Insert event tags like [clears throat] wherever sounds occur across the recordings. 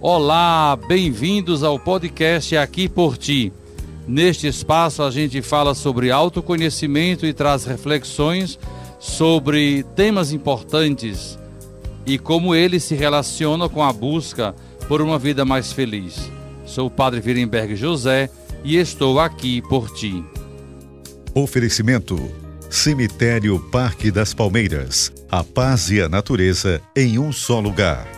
Olá, bem-vindos ao podcast Aqui por Ti. Neste espaço a gente fala sobre autoconhecimento e traz reflexões sobre temas importantes e como eles se relacionam com a busca por uma vida mais feliz. Sou o Padre Virenberg José e estou aqui por ti. Oferecimento Cemitério Parque das Palmeiras. A paz e a natureza em um só lugar.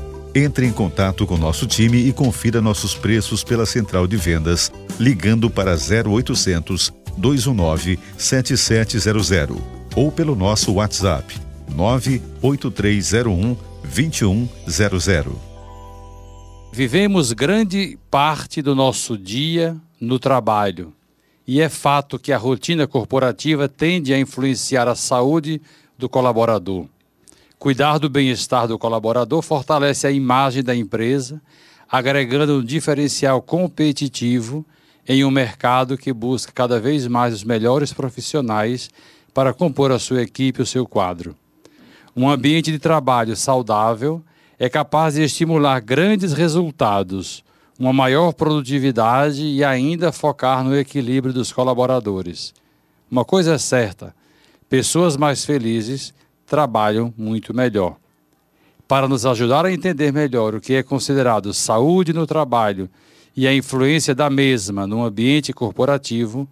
entre em contato com nosso time e confira nossos preços pela central de vendas, ligando para 0800 219 7700 ou pelo nosso WhatsApp 98301 2100. Vivemos grande parte do nosso dia no trabalho. E é fato que a rotina corporativa tende a influenciar a saúde do colaborador. Cuidar do bem-estar do colaborador fortalece a imagem da empresa, agregando um diferencial competitivo em um mercado que busca cada vez mais os melhores profissionais para compor a sua equipe e o seu quadro. Um ambiente de trabalho saudável é capaz de estimular grandes resultados, uma maior produtividade e ainda focar no equilíbrio dos colaboradores. Uma coisa é certa: pessoas mais felizes trabalham muito melhor. Para nos ajudar a entender melhor o que é considerado saúde no trabalho e a influência da mesma no ambiente corporativo,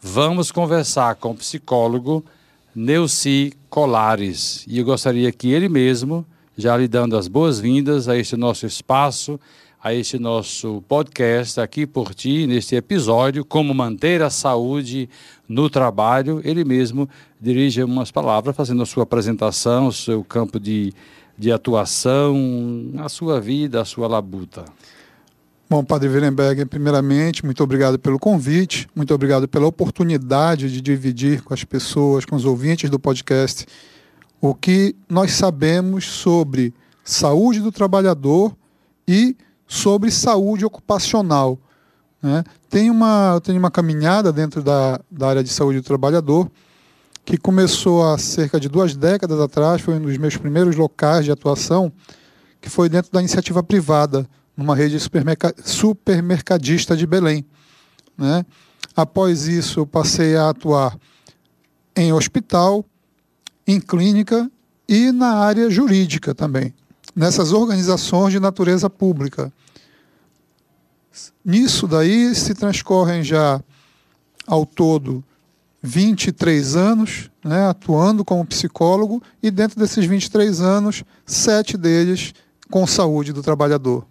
vamos conversar com o psicólogo Neuci Colares. E eu gostaria que ele mesmo, já lhe dando as boas-vindas a este nosso espaço, a este nosso podcast aqui por ti, neste episódio, Como Manter a Saúde no Trabalho. Ele mesmo dirige umas palavras, fazendo a sua apresentação, o seu campo de, de atuação, a sua vida, a sua labuta. Bom, Padre Wirenberg, primeiramente, muito obrigado pelo convite, muito obrigado pela oportunidade de dividir com as pessoas, com os ouvintes do podcast, o que nós sabemos sobre saúde do trabalhador e sobre saúde ocupacional. Né? Tem, uma, tem uma caminhada dentro da, da área de saúde do trabalhador que começou há cerca de duas décadas atrás, foi um dos meus primeiros locais de atuação, que foi dentro da iniciativa privada, numa rede supermercadista de Belém. Né? Após isso, eu passei a atuar em hospital, em clínica e na área jurídica também nessas organizações de natureza pública. Nisso daí se transcorrem já ao todo 23 anos né, atuando como psicólogo e dentro desses 23 anos, sete deles com saúde do trabalhador.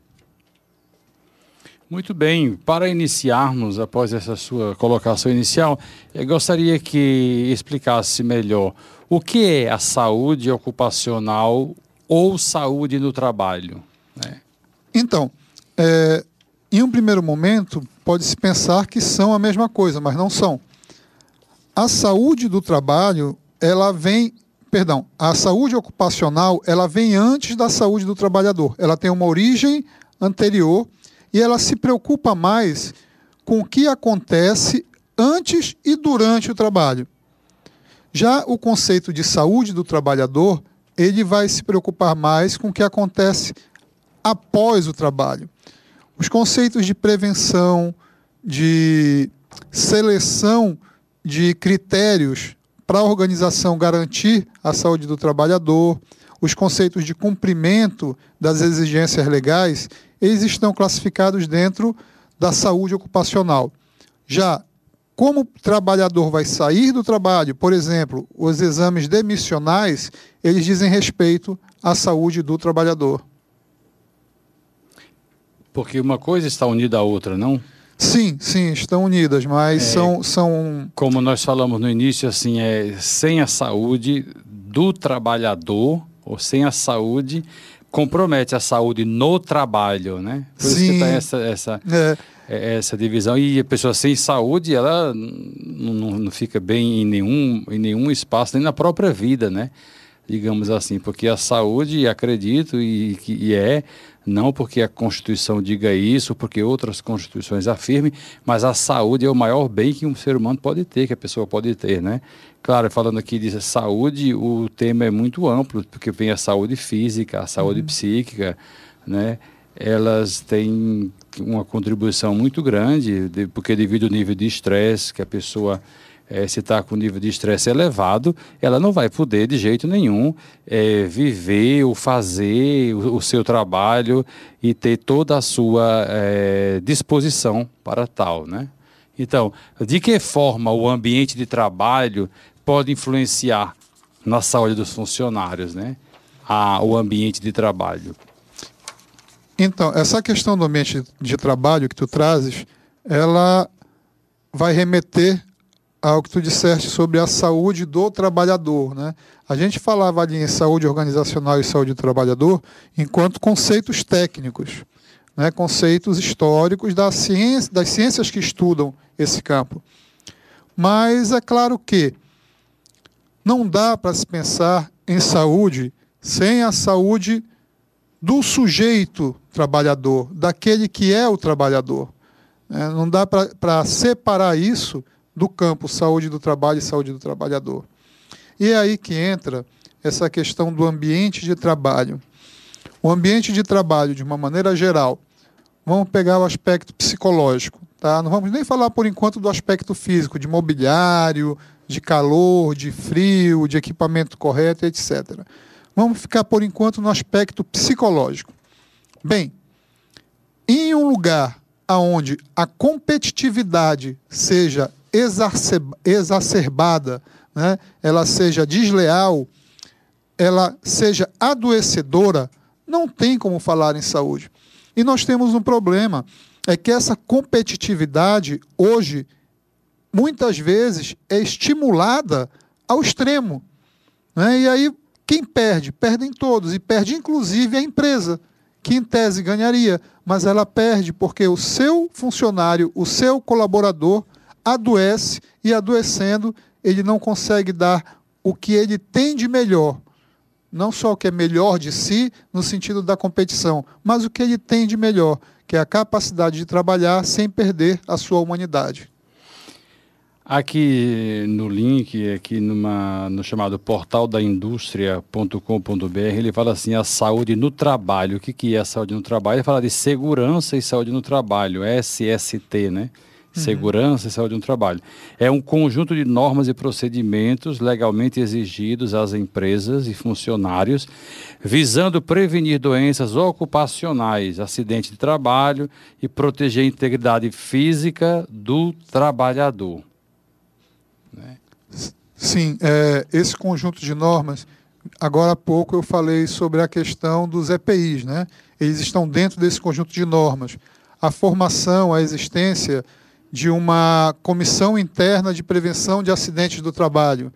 Muito bem, para iniciarmos, após essa sua colocação inicial, eu gostaria que explicasse melhor o que é a saúde ocupacional ou saúde no trabalho? Né? Então, é, em um primeiro momento, pode-se pensar que são a mesma coisa, mas não são. A saúde do trabalho, ela vem, perdão, a saúde ocupacional, ela vem antes da saúde do trabalhador. Ela tem uma origem anterior e ela se preocupa mais com o que acontece antes e durante o trabalho. Já o conceito de saúde do trabalhador, ele vai se preocupar mais com o que acontece após o trabalho. Os conceitos de prevenção, de seleção de critérios para a organização garantir a saúde do trabalhador, os conceitos de cumprimento das exigências legais, eles estão classificados dentro da saúde ocupacional. Já como o trabalhador vai sair do trabalho, por exemplo, os exames demissionais, eles dizem respeito à saúde do trabalhador. Porque uma coisa está unida à outra, não? Sim, sim, estão unidas, mas é, são, são. Como nós falamos no início, assim, é sem a saúde do trabalhador, ou sem a saúde compromete a saúde no trabalho, né? Por Sim. isso que tem essa, essa, é. é. essa divisão. E a pessoa sem saúde, ela não, não fica bem em nenhum, em nenhum espaço, nem na própria vida, né? Digamos assim, porque a saúde, acredito, e, e é, não porque a Constituição diga isso, porque outras constituições afirmem, mas a saúde é o maior bem que um ser humano pode ter, que a pessoa pode ter, né? Claro, falando aqui de saúde, o tema é muito amplo, porque vem a saúde física, a saúde uhum. psíquica, né? Elas têm uma contribuição muito grande, de, porque devido ao nível de estresse que a pessoa é, se está com nível de estresse elevado, ela não vai poder de jeito nenhum é, viver ou fazer o, o, seu trabalho e ter toda a sua é, disposição para tal, né? Então, de que forma o ambiente de trabalho pode influenciar na saúde dos funcionários, né? A, o ambiente de trabalho. Então, essa questão do ambiente de trabalho que tu trazes, ela vai remeter ao que tu disseste sobre a saúde do trabalhador. Né? A gente falava ali em saúde organizacional e saúde do trabalhador enquanto conceitos técnicos, né? conceitos históricos da ciência, das ciências que estudam esse campo. Mas é claro que não dá para se pensar em saúde sem a saúde do sujeito trabalhador, daquele que é o trabalhador. É, não dá para separar isso do campo saúde do trabalho e saúde do trabalhador. E é aí que entra essa questão do ambiente de trabalho. O ambiente de trabalho, de uma maneira geral, vamos pegar o aspecto psicológico. Tá? Não vamos nem falar por enquanto do aspecto físico, de mobiliário, de calor, de frio, de equipamento correto, etc. Vamos ficar por enquanto no aspecto psicológico. Bem, em um lugar onde a competitividade seja exacerbada, né, ela seja desleal, ela seja adoecedora, não tem como falar em saúde. E nós temos um problema, é que essa competitividade hoje muitas vezes é estimulada ao extremo. Né? E aí quem perde? Perdem todos, e perde inclusive a empresa, que em tese ganharia, mas ela perde porque o seu funcionário, o seu colaborador, adoece e adoecendo, ele não consegue dar o que ele tem de melhor. Não só o que é melhor de si, no sentido da competição, mas o que ele tem de melhor, que é a capacidade de trabalhar sem perder a sua humanidade. Aqui no link, aqui numa, no chamado portal da indústria.com.br, ele fala assim, a saúde no trabalho. O que, que é a saúde no trabalho? Ele fala de segurança e saúde no trabalho, SST, né? Uhum. segurança e saúde no trabalho. É um conjunto de normas e procedimentos legalmente exigidos às empresas e funcionários, visando prevenir doenças ocupacionais, acidente de trabalho e proteger a integridade física do trabalhador. Né? Sim, é, esse conjunto de normas. Agora há pouco eu falei sobre a questão dos EPIs, né? Eles estão dentro desse conjunto de normas. A formação, a existência de uma comissão interna de prevenção de acidentes do trabalho.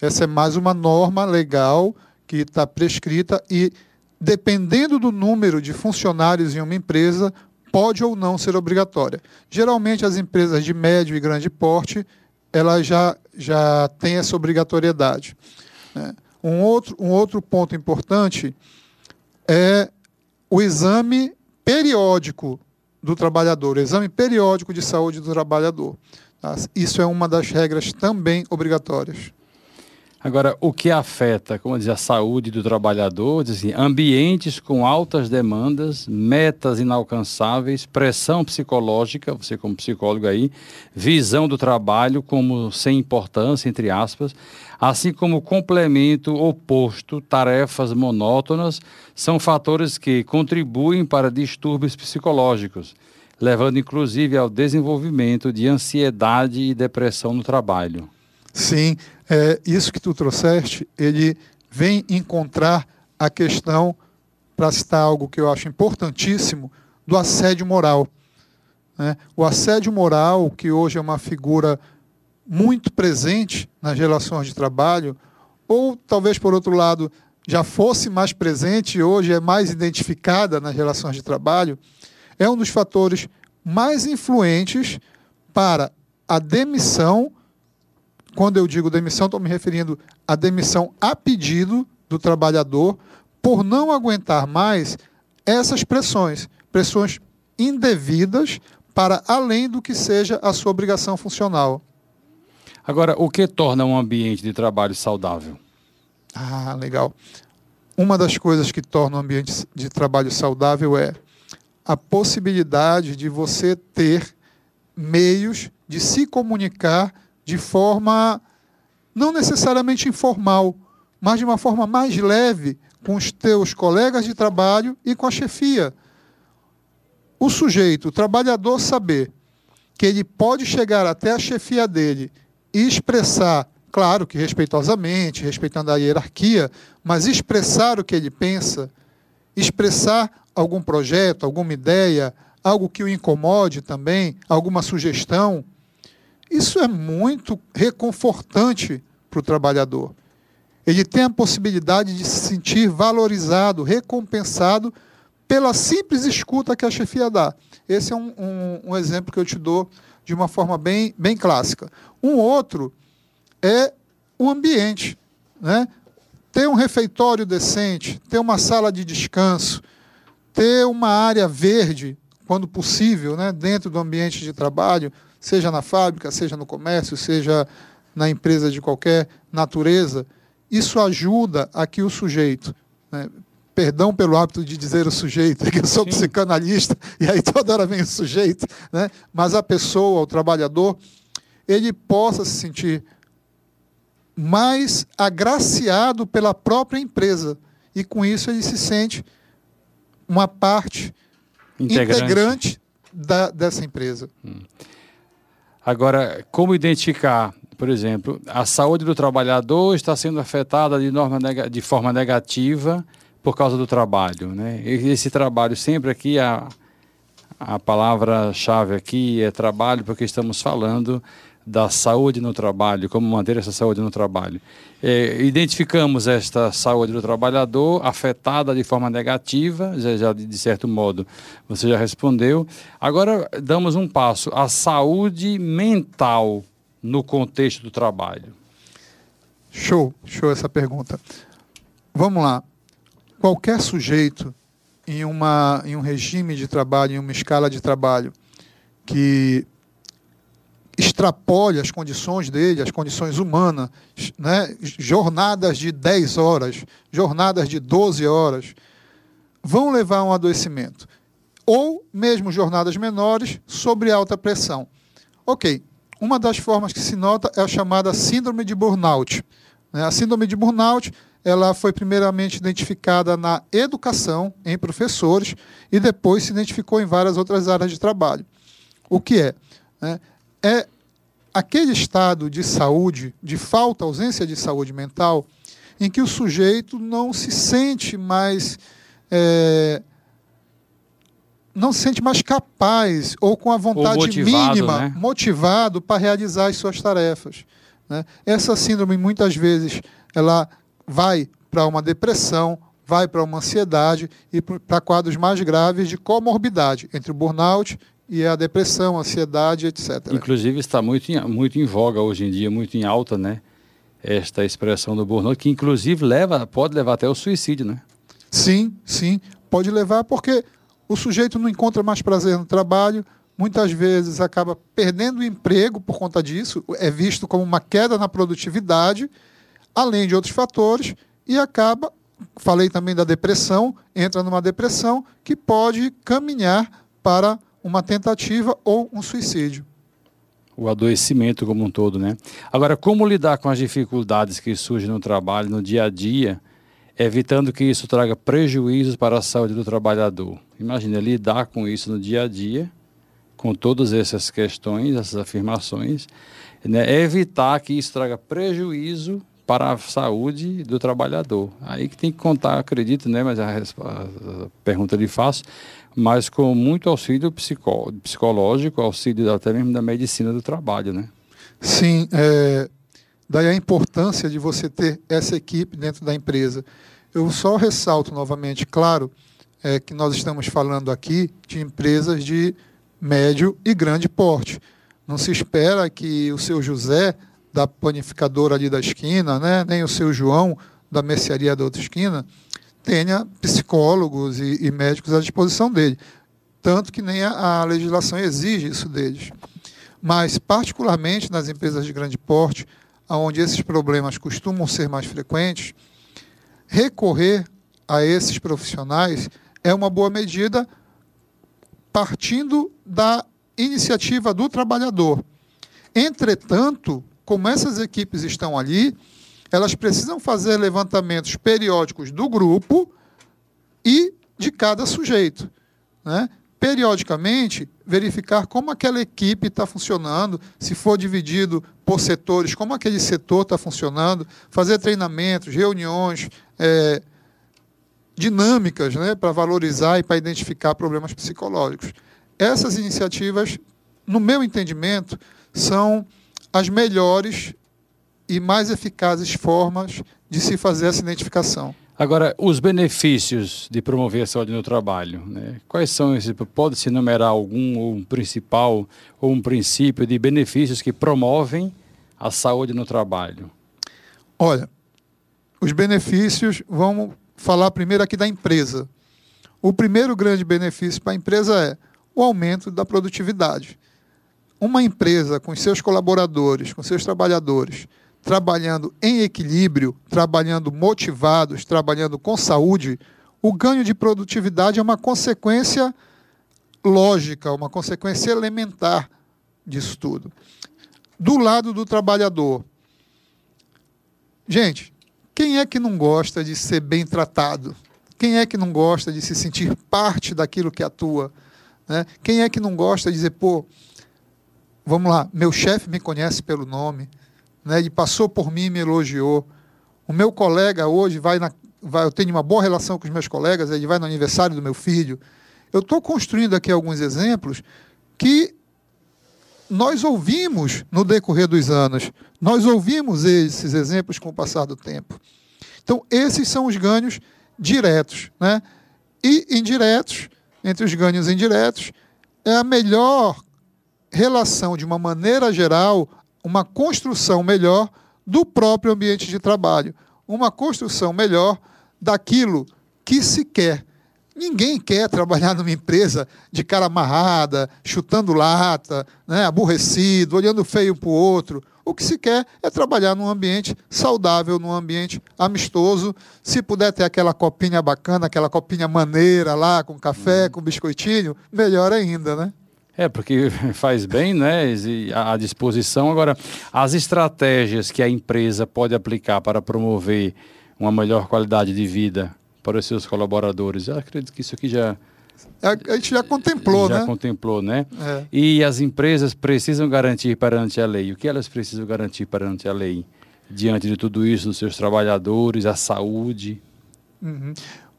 Essa é mais uma norma legal que está prescrita e, dependendo do número de funcionários em uma empresa, pode ou não ser obrigatória. Geralmente, as empresas de médio e grande porte, elas já, já têm essa obrigatoriedade. Né? Um, outro, um outro ponto importante é o exame periódico do trabalhador, exame periódico de saúde do trabalhador. Tá? Isso é uma das regras também obrigatórias. Agora, o que afeta, como diz, a saúde do trabalhador, diz assim, ambientes com altas demandas, metas inalcançáveis, pressão psicológica, você como psicólogo aí, visão do trabalho como sem importância, entre aspas, assim como complemento oposto, tarefas monótonas, são fatores que contribuem para distúrbios psicológicos, levando inclusive ao desenvolvimento de ansiedade e depressão no trabalho. Sim, é, isso que tu trouxeste, ele vem encontrar a questão, para citar algo que eu acho importantíssimo, do assédio moral. Né? O assédio moral, que hoje é uma figura muito presente nas relações de trabalho, ou talvez, por outro lado, já fosse mais presente e hoje é mais identificada nas relações de trabalho, é um dos fatores mais influentes para a demissão. Quando eu digo demissão, estou me referindo à demissão a pedido do trabalhador por não aguentar mais essas pressões, pressões indevidas para além do que seja a sua obrigação funcional. Agora, o que torna um ambiente de trabalho saudável? Ah, legal. Uma das coisas que torna um ambiente de trabalho saudável é a possibilidade de você ter meios de se comunicar de forma não necessariamente informal, mas de uma forma mais leve com os teus colegas de trabalho e com a chefia. O sujeito, o trabalhador, saber que ele pode chegar até a chefia dele e expressar, claro que respeitosamente, respeitando a hierarquia, mas expressar o que ele pensa, expressar algum projeto, alguma ideia, algo que o incomode também, alguma sugestão. Isso é muito reconfortante para o trabalhador. Ele tem a possibilidade de se sentir valorizado, recompensado pela simples escuta que a chefia dá. Esse é um, um, um exemplo que eu te dou de uma forma bem, bem clássica. Um outro é o ambiente. Né? Ter um refeitório decente, ter uma sala de descanso, ter uma área verde, quando possível, né, dentro do ambiente de trabalho, seja na fábrica, seja no comércio, seja na empresa de qualquer natureza, isso ajuda a que o sujeito, né, perdão pelo hábito de dizer o sujeito, [laughs] que eu sou Sim. psicanalista e aí toda hora vem o sujeito, né, mas a pessoa, o trabalhador, ele possa se sentir mais agraciado pela própria empresa e com isso ele se sente uma parte integrante, integrante da, dessa empresa. Hum. Agora, como identificar, por exemplo, a saúde do trabalhador está sendo afetada de, de forma negativa por causa do trabalho, né? Esse trabalho sempre aqui a a palavra-chave aqui é trabalho porque estamos falando da saúde no trabalho, como manter essa saúde no trabalho. É, identificamos esta saúde do trabalhador afetada de forma negativa, já, já, de certo modo você já respondeu. Agora damos um passo, a saúde mental no contexto do trabalho. Show, show essa pergunta. Vamos lá. Qualquer sujeito em, uma, em um regime de trabalho, em uma escala de trabalho, que extrapole as condições dele, as condições humanas, né? jornadas de 10 horas, jornadas de 12 horas, vão levar a um adoecimento. Ou mesmo jornadas menores sobre alta pressão. Ok, uma das formas que se nota é a chamada síndrome de burnout. Né? A síndrome de burnout ela foi primeiramente identificada na educação, em professores, e depois se identificou em várias outras áreas de trabalho. O que é? Né? é aquele estado de saúde, de falta, ausência de saúde mental, em que o sujeito não se sente mais. É, não se sente mais capaz ou com a vontade motivado, mínima, né? motivado para realizar as suas tarefas. Né? Essa síndrome, muitas vezes, ela vai para uma depressão, vai para uma ansiedade e para quadros mais graves de comorbidade entre o burnout e a depressão, ansiedade, etc. Inclusive está muito em, muito em voga hoje em dia, muito em alta, né? Esta expressão do burnout, que inclusive leva, pode levar até o suicídio, né? Sim, sim, pode levar porque o sujeito não encontra mais prazer no trabalho, muitas vezes acaba perdendo o emprego por conta disso, é visto como uma queda na produtividade, além de outros fatores, e acaba, falei também da depressão, entra numa depressão que pode caminhar para uma tentativa ou um suicídio. O adoecimento como um todo, né? Agora, como lidar com as dificuldades que surgem no trabalho, no dia a dia, evitando que isso traga prejuízos para a saúde do trabalhador? Imagina lidar com isso no dia a dia, com todas essas questões, essas afirmações, né? evitar que isso traga prejuízo para a saúde do trabalhador. Aí que tem que contar, acredito, né? Mas a, a pergunta lhe faço, mas com muito auxílio psicó psicológico, auxílio até mesmo da medicina do trabalho, né? Sim, é, daí a importância de você ter essa equipe dentro da empresa. Eu só ressalto novamente, claro, é, que nós estamos falando aqui de empresas de médio e grande porte. Não se espera que o seu José, da panificadora ali da esquina, né, nem o seu João, da mercearia da outra esquina, tenha psicólogos e, e médicos à disposição dele. Tanto que nem a, a legislação exige isso deles. Mas, particularmente nas empresas de grande porte, onde esses problemas costumam ser mais frequentes, recorrer a esses profissionais é uma boa medida partindo da iniciativa do trabalhador. Entretanto, como essas equipes estão ali, elas precisam fazer levantamentos periódicos do grupo e de cada sujeito. Né? Periodicamente, verificar como aquela equipe está funcionando, se for dividido por setores, como aquele setor está funcionando, fazer treinamentos, reuniões, é, dinâmicas né, para valorizar e para identificar problemas psicológicos. Essas iniciativas, no meu entendimento, são as melhores e mais eficazes formas de se fazer essa identificação. Agora, os benefícios de promover a saúde no trabalho, né? quais são esses? Pode-se enumerar algum, ou um principal, ou um princípio de benefícios que promovem a saúde no trabalho? Olha, os benefícios, vamos falar primeiro aqui da empresa. O primeiro grande benefício para a empresa é o aumento da produtividade. Uma empresa com seus colaboradores, com seus trabalhadores, trabalhando em equilíbrio, trabalhando motivados, trabalhando com saúde, o ganho de produtividade é uma consequência lógica, uma consequência elementar disso tudo. Do lado do trabalhador. Gente, quem é que não gosta de ser bem tratado? Quem é que não gosta de se sentir parte daquilo que atua? Né? Quem é que não gosta de dizer, pô, vamos lá, meu chefe me conhece pelo nome, né? ele passou por mim e me elogiou. O meu colega hoje vai na. Vai, eu tenho uma boa relação com os meus colegas, ele vai no aniversário do meu filho. Eu estou construindo aqui alguns exemplos que nós ouvimos no decorrer dos anos, nós ouvimos esses exemplos com o passar do tempo. Então, esses são os ganhos diretos. Né? E indiretos, entre os ganhos indiretos, é a melhor relação, de uma maneira geral, uma construção melhor do próprio ambiente de trabalho, uma construção melhor daquilo que se quer. Ninguém quer trabalhar numa empresa de cara amarrada, chutando lata, né, aborrecido, olhando feio para o outro. O que se quer é trabalhar num ambiente saudável, num ambiente amistoso. Se puder ter aquela copinha bacana, aquela copinha maneira lá, com café, com biscoitinho, melhor ainda, né? É, porque [laughs] faz bem, né? À disposição. Agora, as estratégias que a empresa pode aplicar para promover uma melhor qualidade de vida para os seus colaboradores, eu acredito que isso aqui já a gente já contemplou, já né? contemplou, né? É. E as empresas precisam garantir perante a lei. O que elas precisam garantir perante a lei? Diante de tudo isso, dos seus trabalhadores, a saúde? Uhum.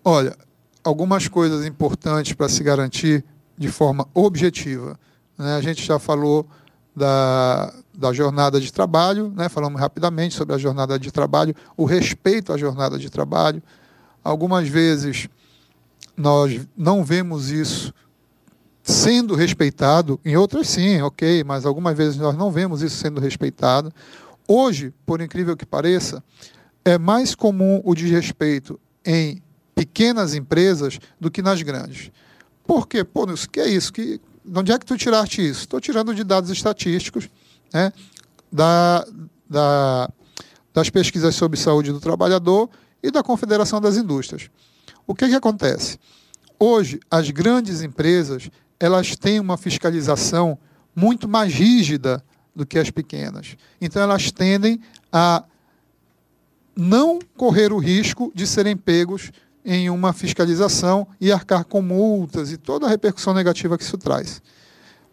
Olha, algumas coisas importantes para se garantir de forma objetiva. Né? A gente já falou da, da jornada de trabalho, né? falamos rapidamente sobre a jornada de trabalho, o respeito à jornada de trabalho. Algumas vezes nós não vemos isso sendo respeitado, em outras sim, ok, mas algumas vezes nós não vemos isso sendo respeitado. Hoje, por incrível que pareça, é mais comum o desrespeito em pequenas empresas do que nas grandes. Por quê? Pô, o que é isso? Que, de onde é que tu tiraste isso? Estou tirando de dados estatísticos né, da, da, das pesquisas sobre saúde do trabalhador e da Confederação das Indústrias. O que, que acontece? Hoje, as grandes empresas elas têm uma fiscalização muito mais rígida do que as pequenas. Então, elas tendem a não correr o risco de serem pegos em uma fiscalização e arcar com multas e toda a repercussão negativa que isso traz.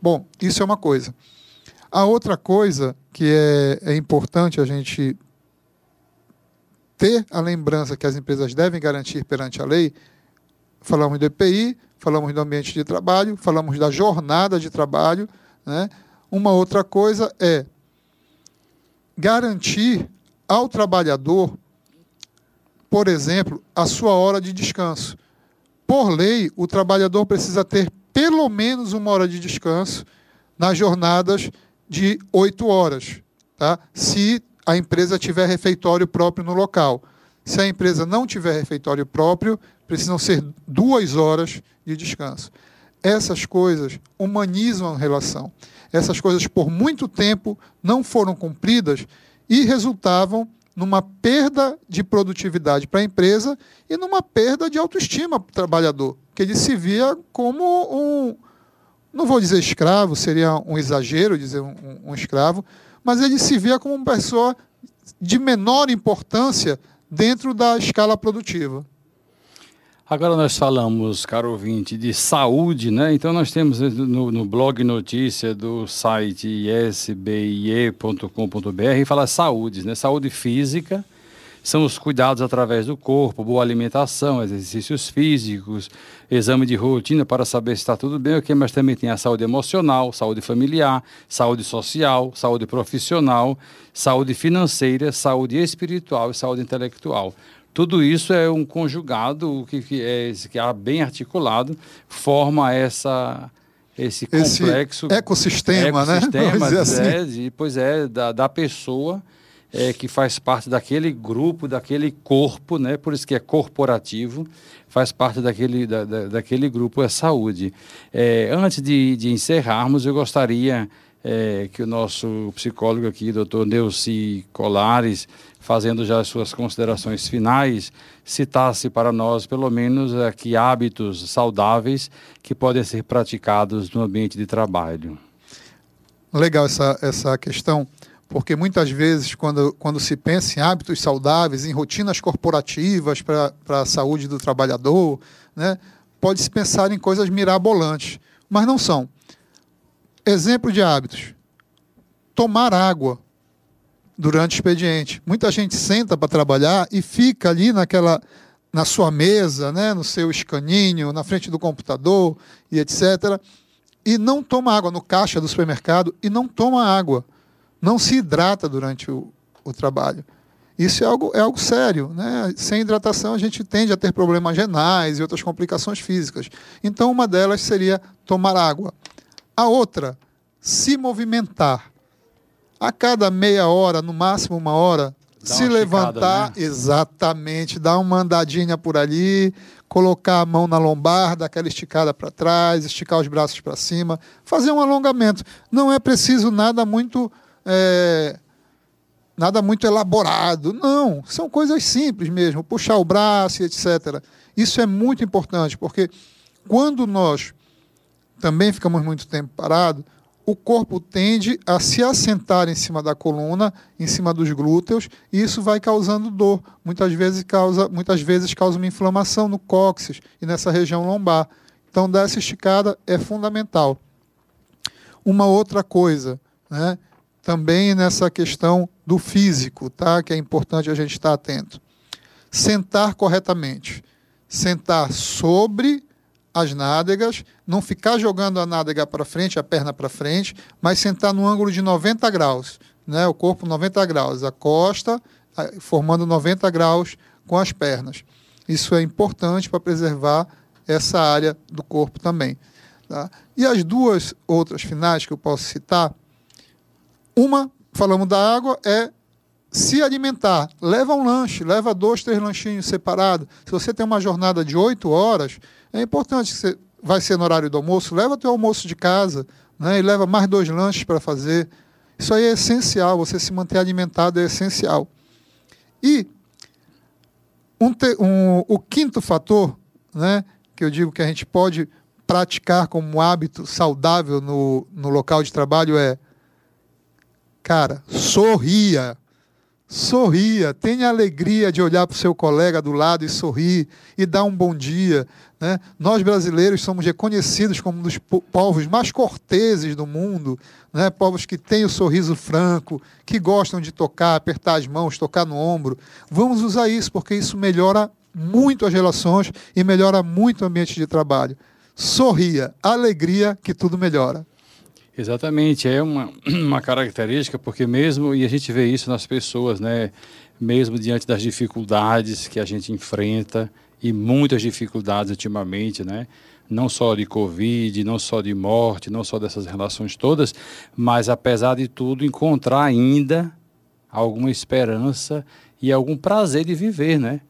Bom, isso é uma coisa. A outra coisa que é, é importante a gente ter a lembrança que as empresas devem garantir perante a lei, falamos do EPI, falamos do ambiente de trabalho, falamos da jornada de trabalho. Né? Uma outra coisa é garantir ao trabalhador por exemplo, a sua hora de descanso. Por lei, o trabalhador precisa ter pelo menos uma hora de descanso nas jornadas de oito horas, tá? se a empresa tiver refeitório próprio no local. Se a empresa não tiver refeitório próprio, precisam ser duas horas de descanso. Essas coisas humanizam a relação. Essas coisas, por muito tempo, não foram cumpridas e resultavam numa perda de produtividade para a empresa e numa perda de autoestima para o trabalhador, que ele se via como um, não vou dizer escravo, seria um exagero dizer um, um escravo, mas ele se via como uma pessoa de menor importância dentro da escala produtiva. Agora nós falamos, caro ouvinte, de saúde, né? Então nós temos no, no blog notícia do site isbie.com.br fala saúde, né? Saúde física, são os cuidados através do corpo, boa alimentação, exercícios físicos, exame de rotina para saber se está tudo bem, ok, mas também tem a saúde emocional, saúde familiar, saúde social, saúde profissional, saúde financeira, saúde espiritual e saúde intelectual. Tudo isso é um conjugado que, que, é, que é bem articulado, forma essa esse complexo esse ecossistema, ecossistema né? Assim. É, pois é, da, da pessoa é, que faz parte daquele grupo, daquele corpo, né? por isso que é corporativo, faz parte daquele, da, da, daquele grupo, é saúde. É, antes de, de encerrarmos, eu gostaria é, que o nosso psicólogo aqui, doutor Neuci Colares, fazendo já as suas considerações finais, citasse para nós, pelo menos, aqui hábitos saudáveis que podem ser praticados no ambiente de trabalho. Legal essa, essa questão porque muitas vezes, quando, quando se pensa em hábitos saudáveis, em rotinas corporativas para a saúde do trabalhador, né, pode-se pensar em coisas mirabolantes, mas não são. Exemplo de hábitos: tomar água durante o expediente. Muita gente senta para trabalhar e fica ali naquela na sua mesa, né, no seu escaninho, na frente do computador e etc. E não toma água no caixa do supermercado e não toma água não se hidrata durante o, o trabalho. Isso é algo, é algo sério. Né? Sem hidratação, a gente tende a ter problemas renais e outras complicações físicas. Então, uma delas seria tomar água. A outra, se movimentar. A cada meia hora, no máximo uma hora, Dá se levantar, né? exatamente, dar uma andadinha por ali, colocar a mão na lombar, dar aquela esticada para trás, esticar os braços para cima, fazer um alongamento. Não é preciso nada muito é, nada muito elaborado. Não, são coisas simples mesmo, puxar o braço, etc. Isso é muito importante, porque quando nós também ficamos muito tempo parado, o corpo tende a se assentar em cima da coluna, em cima dos glúteos, e isso vai causando dor. Muitas vezes causa, muitas vezes causa uma inflamação no cóccix e nessa região lombar. Então, dar essa esticada é fundamental. Uma outra coisa, né? também nessa questão do físico, tá? que é importante a gente estar atento. Sentar corretamente. Sentar sobre as nádegas, não ficar jogando a nádega para frente, a perna para frente, mas sentar no ângulo de 90 graus, né? o corpo 90 graus, a costa formando 90 graus com as pernas. Isso é importante para preservar essa área do corpo também. Tá? E as duas outras finais que eu posso citar uma, falamos da água, é se alimentar. Leva um lanche, leva dois, três lanchinhos separados. Se você tem uma jornada de oito horas, é importante que você vai ser no horário do almoço, leva teu almoço de casa né, e leva mais dois lanches para fazer. Isso aí é essencial, você se manter alimentado é essencial. E um, um, o quinto fator, né, que eu digo que a gente pode praticar como hábito saudável no, no local de trabalho é Cara, sorria. Sorria, tenha alegria de olhar para o seu colega do lado e sorrir e dar um bom dia. Né? Nós brasileiros somos reconhecidos como um dos povos mais corteses do mundo, né? povos que têm o sorriso franco, que gostam de tocar, apertar as mãos, tocar no ombro. Vamos usar isso, porque isso melhora muito as relações e melhora muito o ambiente de trabalho. Sorria, alegria, que tudo melhora. Exatamente, é uma, [clears throat] uma característica, porque mesmo, e a gente vê isso nas pessoas, né? mesmo diante das dificuldades que a gente enfrenta e muitas dificuldades ultimamente, né? Não só de Covid, não só de morte, não só dessas relações todas, mas apesar de tudo, encontrar ainda alguma esperança e algum prazer de viver, né?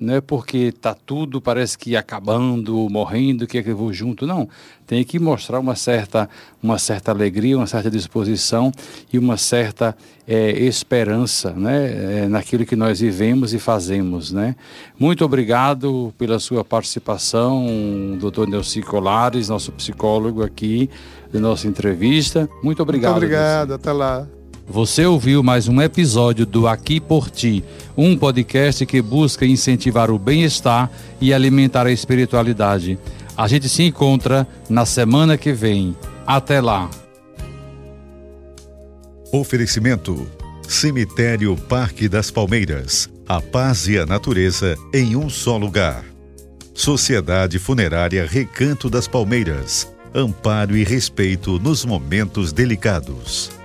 Não é porque está tudo parece que acabando, morrendo, que é que eu vou junto, não. Tem que mostrar uma certa, uma certa alegria, uma certa disposição e uma certa é, esperança né, é, naquilo que nós vivemos e fazemos. Né? Muito obrigado pela sua participação, doutor Nelson Colares, nosso psicólogo aqui da nossa entrevista. Muito obrigado. Muito obrigado, até lá. Você ouviu mais um episódio do Aqui por Ti, um podcast que busca incentivar o bem-estar e alimentar a espiritualidade. A gente se encontra na semana que vem. Até lá. Oferecimento: Cemitério Parque das Palmeiras. A paz e a natureza em um só lugar. Sociedade Funerária Recanto das Palmeiras. Amparo e respeito nos momentos delicados.